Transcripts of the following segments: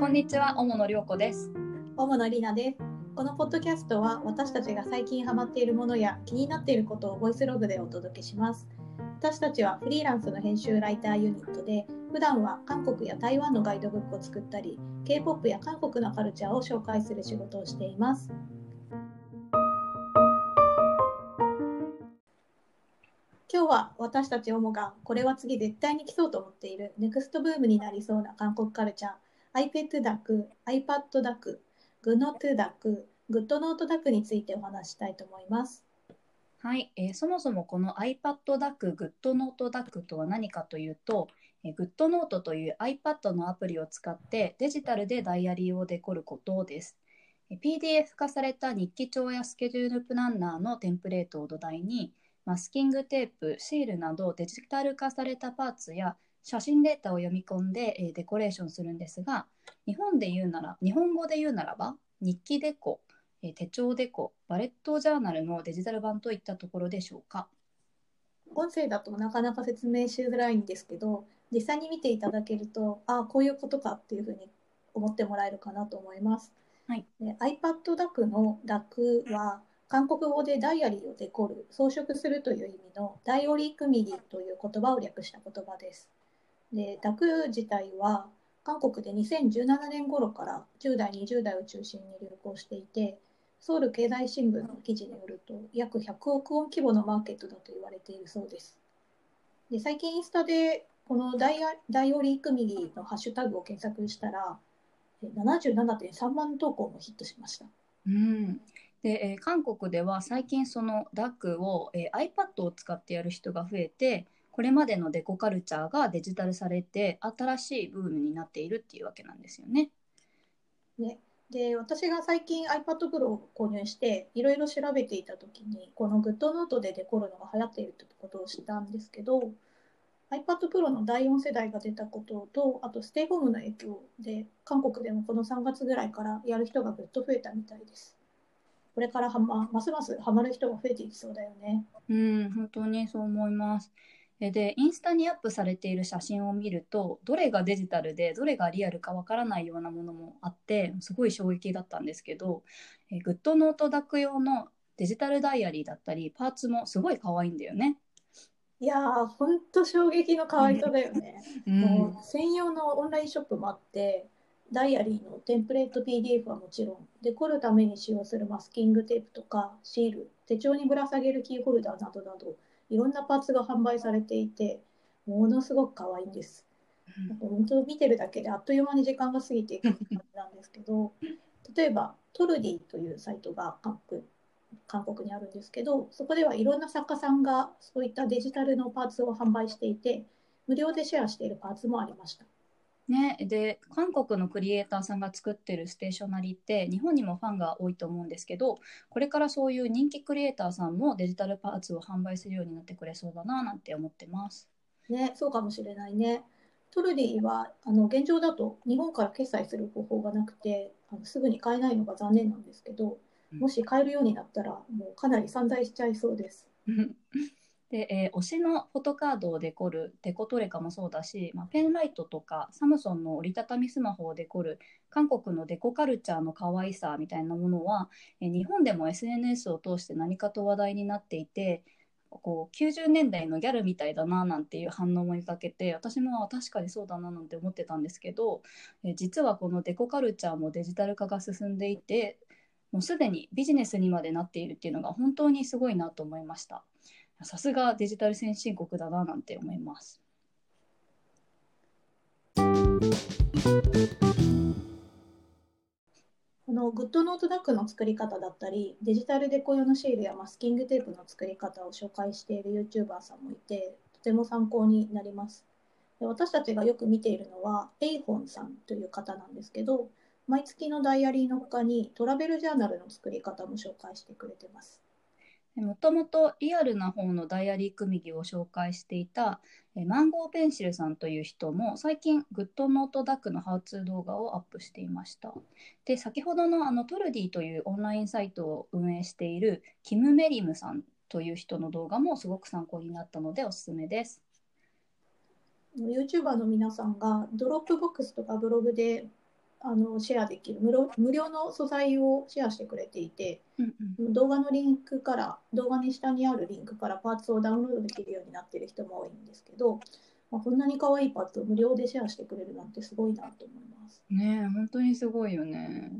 こんにちは、小野涼子です。大野里奈です。このポッドキャストは私たちが最近ハマっているものや気になっていることをボイスログでお届けします。私たちはフリーランスの編集ライターユニットで、普段は韓国や台湾のガイドブックを作ったり、K-POP や韓国のカルチャーを紹介する仕事をしています。今日は私たちオモがこれは次絶対に来そうと思っているネクストブームになりそうな韓国カルチャー iPad ダク、iPad ダク、グノトゥダク、グッドノートダクについてお話したいと思います。はい、えーそもそもこの iPad DAC、GoodNote DAC とは何かというと、えー GoodNote という iPad のアプリを使ってデジタルでダイアリーをデコることです。え PDF 化された日記帳やスケジュールプランナーのテンプレートを土台に、マスキングテープ、シールなどデジタル化されたパーツや写真データを読み込んで、えーデコレーションするんですが、日本で言うなら、日本語で言うならば、日記デコ、えー手帳デコ、バレットジャーナルのデジタル版といったところでしょうか。音声だとなかなか説明しづらいんですけど、実際に見ていただけると、ああ、こういうことかっていうふうに思ってもらえるかなと思います。はいで iPad ダクのダクは、韓国語でダイアリーをデコる、装飾するという意味のダイオリークミリという言葉を略した言葉です。で、ダク自体は韓国で2017年頃から10代、20代を中心に流行していて、ソウル経済新聞の記事によると約100億ウォン規模のマーケットだと言われているそうです。で最近インスタでこのダイアダイオリークミリのハッシュタグを検索したら77.3万投稿もヒットしました。うんで、えー韓国では最近その DAC を、えー iPad を使ってやる人が増えてこれまでのデコカルチャーがデジタルされて新しいブームになっているっていうわけなんですよね。ね、で私が最近 iPad Pro を購入していろいろ調べていた時にこの GoodNote でデコるのが流行っているってことを知ったんですけど iPad Pro の第4世代が出たこととあとステイホームの影響で韓国でもこの3月ぐらいからやる人がぐっと増えたみたいです。これからはまますますハマる人が増えていきそうだよね。うん、本当にそう思います。えで、インスタにアップされている写真を見ると、どれがデジタルで、どれがリアルかわからないようなものもあって、すごい衝撃だったんですけど、え GoodNote 다꾸 用のデジタルダイアリーだったり、パーツもすごい可愛いんだよね。いやー、ほんと衝撃の可愛さだよね。うもん、う専用のオンラインショップもあって、ダイアリーのテンプレート PDF はもちろん、デコるために使用するマスキングテープとかシール、手帳にぶら下げるキーホルダーなどなど、いろんなパーツが販売されていて、ものすごく可愛いんです。本当見てるだけであっという間に時間が過ぎていく感じなんですけど、例えばトルディというサイトが韓国韓国にあるんですけど、そこではいろんな作家さんがそういったデジタルのパーツを販売していて、無料でシェアしているパーツもありました。ね、で韓国のクリエイターさんが作ってるステーショナリーって日本にもファンが多いと思うんですけどこれからそういう人気クリエイターさんもデジタルパーツを販売するようになってくれそうだななんて思ってます。ね、そうかもしれないね。トルディはあの現状だと日本から決済する方法がなくてあのすぐに買えないのが残念なんですけど、もし買えるようになったらもうかなり散財しちゃいそうです。で、えー推しのフォトカードをデコるデコトレカもそうだし、まあ、ペンライトとかサムソンの折りたたみスマホをデコる韓国のデコカルチャーの可愛さみたいなものは、えー日本でも SNS を通して何かと話題になっていてこう90年代のギャルみたいだななんていう反応も見かけて私も確かにそうだななんて思ってたんですけど、えー実はこのデコカルチャーもデジタル化が進んでいてもうすでにビジネスにまでなっているっていうのが本当にすごいなと思いました。さすがデジタル先進国だななんて思います。この GoodNote 다꾸 の作り方だったり、デジタルデコ用のシールやマスキングテープの作り方を紹介している YouTuber さんもいて、とても参考になります。で私たちがよく見ているのは、エイホンさんという方なんですけど、毎月のダイアリーの他にトラベルジャーナルの作り方も紹介してくれてます。もともとリアルな方の다이어리 꾸미기 を紹介していたマンゴーペンシルさんという人も最近 GoodNote 다꾸 のハウツー動画をアップしていました。で先ほどのあのトルディというオンラインサイトを運営しているキム・メリムさんという人の動画もすごく参考になったのでおすすめです。YouTuber の皆さんがドロップボックスとかブログであのシェアできる無料無料の素材をシェアしてくれていて、うんうん動画のリンクから動画に下にあるリンクからパーツをダウンロードできるようになっている人も多いんですけど、まあ、こんなに可愛いパーツを無料でシェアしてくれるなんてすごいなと思います。ねえ本当にすごいよね。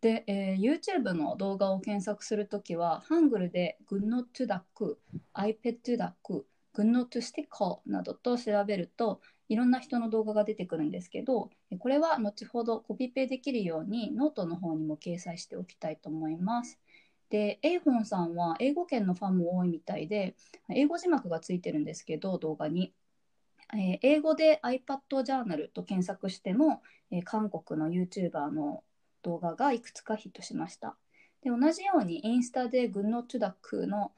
で、えー YouTube の動画を検索するときは、ハングルで Good Not to Duck、iPad Duck、Good Not to Sticker などと調べると、いろんな人の動画が出てくるんですけど、これは後ほどコピペできるようにノートの方にも掲載しておきたいと思います。で、エイホンさんは英語圏のファンも多いみたいで、英語字幕がついてるんですけど、動画に。えー英語で iPad ジャーナルと検索しても、えー韓国の YouTuber の動画がいくつかヒットしました。で同じようにインスタで Good Not to Duck の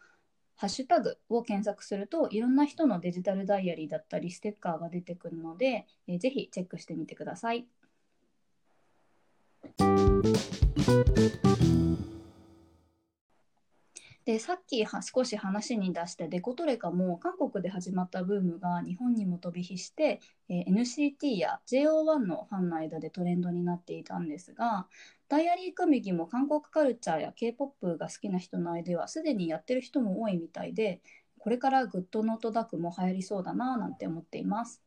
ハッシュタグを検索するといろんな人のデジタルダイアリーだったりステッカーが出てくるので、えーぜひチェックしてみてください。でさっきは少し話に出したデコトレカも韓国で始まったブームが日本にも飛び火して、えー NCT や JO1 のファンの間でトレンドになっていたんですがダイアリー組木も韓国カルチャーや K-POP が好きな人の間ではすでにやってる人も多いみたいでこれからグッドノートダックも流行りそうだななんて思っています。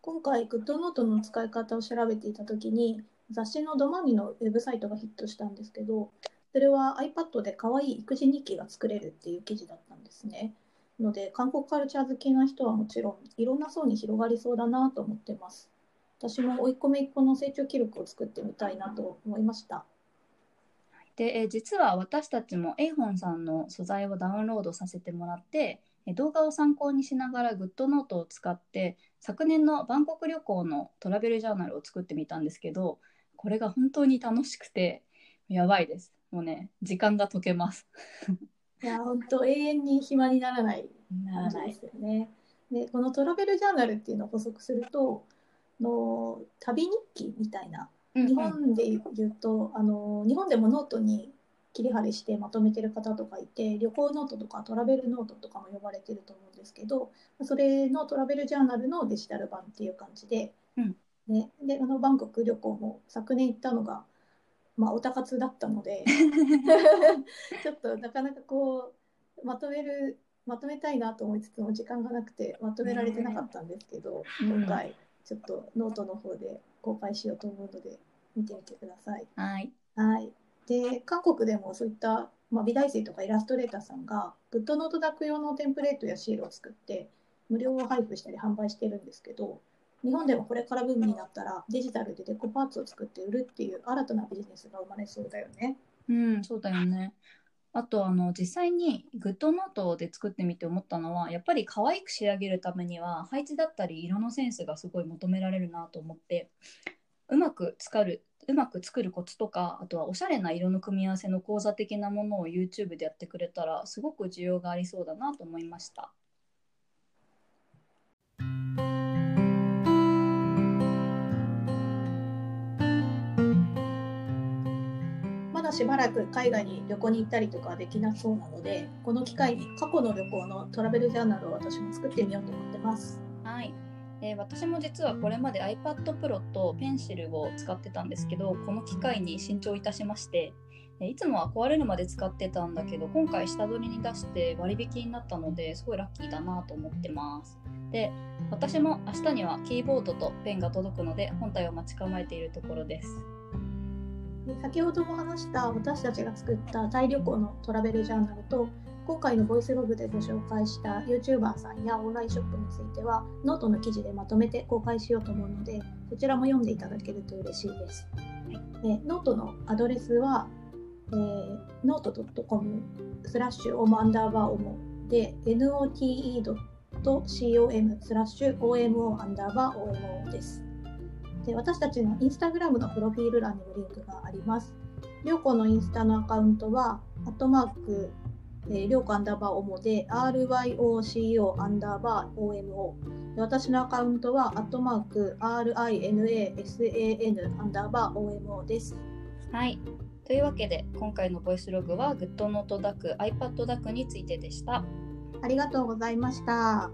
今回、グッドノートの使い方を調べていたときに、雑誌のドマーニのウェブサイトがヒットしたんですけど、それは iPad で可愛い育児日記が作れるっていう記事だったんですね。ので、韓国カルチャー好きな人はもちろん、いろんな層に広がりそうだなと思ってます。私も甥っ子姪っ子の成長記録を作ってみたいなと思いました。で、え実は私たちもエイホンさんの素材をダウンロードさせてもらって、え動画を参考にしながらグッドノートを使って昨年のバンコク旅行のトラベルジャーナルを作ってみたんですけどこれが本当に楽しくてやばいですもうね時間が解けます。いや、本当永遠に暇にならない。な感じですよね。で、このトラベルジャーナルっていうのを補足すると、の旅日記みたいな日本で言うと、あの日本でもノートに切り貼りしてまとめてる方とかいて旅行ノートとかトラベルノートとかも呼ばれてると思うんですけどそれのトラベルジャーナルのデジタル版っていう感じで,、うん。ね、であのバンコク旅行も昨年行ったのが、まあ、おたかつだったので。ちょっとなかなかこうまとめるまとめたいなと思いつつも時間がなくてまとめられてなかったんですけど、うん。今回ちょっとノートの方で公開しようと思うので見てみてください。はい。はい、で韓国でもそういった、まあ、美大生とかイラストレーターさんがグッドノートダック用のテンプレートやシールを作って無料配布したり販売してるんですけど日本でもこれからブームになったらデジタルでデコパーツを作って売るっていう新たなビジネスが生まれそうだよね。うんそうだよねあとあの実際にグッドノートで作ってみて思ったのはやっぱり可愛く仕上げるためには配置だったり色のセンスがすごい求められるなと思ってうまく使るうまく作るコツとかあとはおしゃれな色の組み合わせの講座的なものを YouTube でやってくれたらすごく需要がありそうだなと思いました。だしばらく海外に旅行に行ったりとかはできなそうなのでこの機会に過去の旅行のトラベルジャーナルを私も作ってみようと思ってます。はい、えー私も実はこれまで iPad Pro とペンシルを使ってたんですけどこの機会に新調いたしましてえいつもは壊れるまで使ってたんだけど今回下取りに出して割引になったのですごいラッキーだなと思ってます。で私も明日にはキーボードとペンが届くので本体を待ち構えているところです。で先ほども話した私たちが作ったタイ旅行のトラベルジャーナルと今回のボイスログでご紹介した YouTuber さんやオンラインショップについてはノートの記事でまとめて公開しようと思うのでそちらも読んでいただけると嬉しいです。でノートのアドレスは、えー、note.com スラッシュオモアンダーバーオモで note.com スラッシュ omo アンダーバー omo です。で私たちのインスタグラムのプロフィール欄にもリンクがあります。りょうこのインスタのアカウントは、アットマーク、えー、りょうこアンダーバーオモで、RYOCO アンダーバー OMO。で私のアカウントは、アットマーク、RINASAN アンダーバー OMO です。はいというわけで今回のボイスログは GoodNote DAC iPad DAC についてでしたありがとうございました。